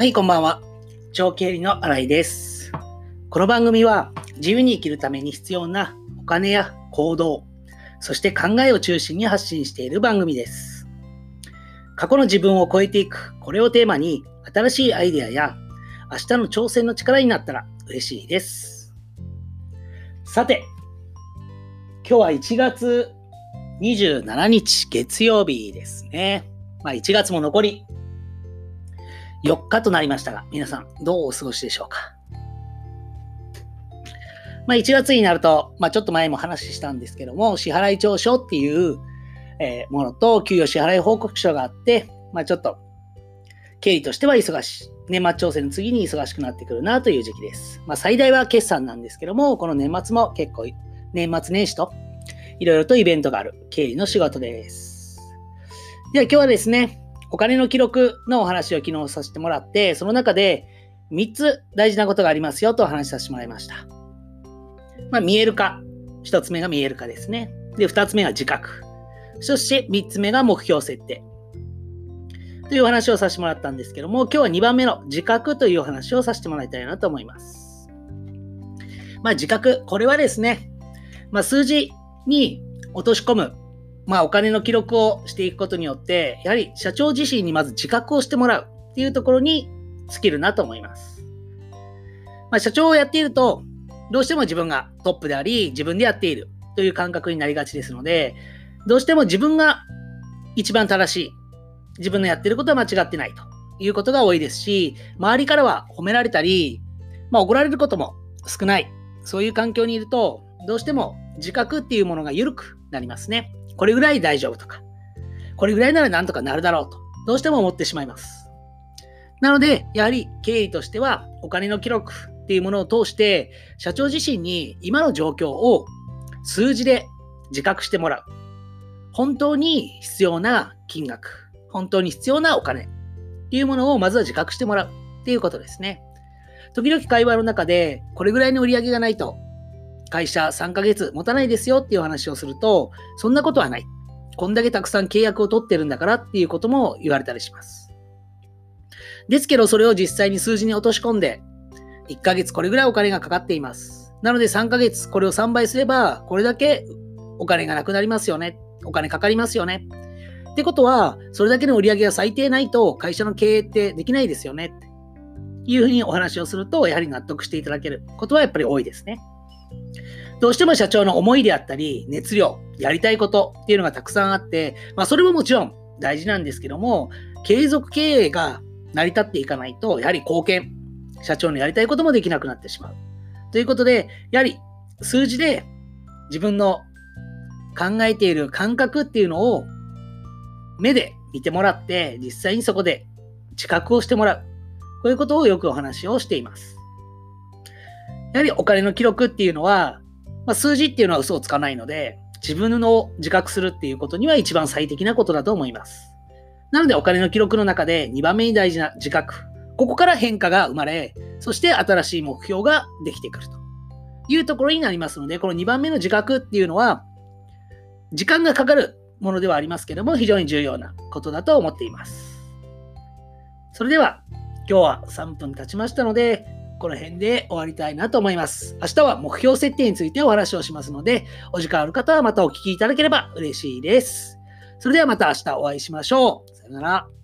はい、こんばんは。長経理の新井です。この番組は自由に生きるために必要なお金や行動、そして考えを中心に発信している番組です。過去の自分を超えていく、これをテーマに新しいアイデアや明日の挑戦の力になったら嬉しいです。さて、今日は1月27日月曜日ですね。まあ1月も残り4日となりましたが、皆さんどうお過ごしでしょうか？まあ、1月になると、まあ、ちょっと前も話したんですけども、支払い調書っていう、え、ものと、給与支払い報告書があって、まあ、ちょっと、経理としては忙しい。年末調整の次に忙しくなってくるなという時期です。まあ、最大は決算なんですけども、この年末も結構、年末年始と、いろいろとイベントがある経理の仕事です。では今日はですね、お金の記録のお話を昨日させてもらって、その中で3つ大事なことがありますよとお話しさせてもらいました。まあ、見える化。1つ目が見える化ですね。で、2つ目が自覚。そして3つ目が目標設定。というお話をさせてもらったんですけども、今日は2番目の自覚というお話をさせてもらいたいなと思います。まあ、自覚。これはですね、まあ、数字に落とし込むまあ、お金の記録をしていくことによって、やはり社長自身にまず自覚をしてもらうっていうところに尽きるなと思います。まあ、社長をやっていると、どうしても自分がトップであり、自分でやっているという感覚になりがちですので、どうしても自分が一番正しい、自分のやってることは間違ってないということが多いですし、周りからは褒められたり、まあ、怒られることも少ない、そういう環境にいると、どうしても自覚っていうものが緩くなりますね。これぐらい大丈夫とか、これぐらいならなんとかなるだろうと、どうしても思ってしまいます。なので、やはり経理としては、お金の記録っていうものを通して、社長自身に今の状況を数字で自覚してもらう。本当に必要な金額、本当に必要なお金っていうものをまずは自覚してもらうっていうことですね。時々会話の中で、これぐらいの売り上げがないと会社3ヶ月持たないですよっていう話をすると、そんなことはない。こんだけたくさん契約を取ってるんだからっていうことも言われたりします。ですけど、それを実際に数字に落とし込んで、1ヶ月これぐらいお金がかかっています。なので3ヶ月これを3倍すれば、これだけお金がなくなりますよね。お金かかりますよね。ってことは、それだけの売り上げが最低ないと会社の経営ってできないですよね。っていうふうにお話をすると、やはり納得していただけることはやっぱり多いですね。どうしても社長の思いであったり、熱量、やりたいことっていうのがたくさんあって、まあそれももちろん大事なんですけども、継続経営が成り立っていかないと、やはり貢献、社長のやりたいこともできなくなってしまう。ということで、やはり数字で自分の考えている感覚っていうのを目で見てもらって、実際にそこで自覚をしてもらう。こういうことをよくお話をしています。やはりお金の記録っていうのは、まあ、数字っていうのは嘘をつかないので、自分の自覚するっていうことには一番最適なことだと思います。なのでお金の記録の中で2番目に大事な自覚。ここから変化が生まれ、そして新しい目標ができてくるというところになりますので、この2番目の自覚っていうのは、時間がかかるものではありますけども、非常に重要なことだと思っています。それでは、今日は3分経ちましたので、この辺で終わりたいなと思います。明日は目標設定についてお話をしますので、お時間ある方はまたお聞きいただければ嬉しいです。それではまた明日お会いしましょう。さよなら。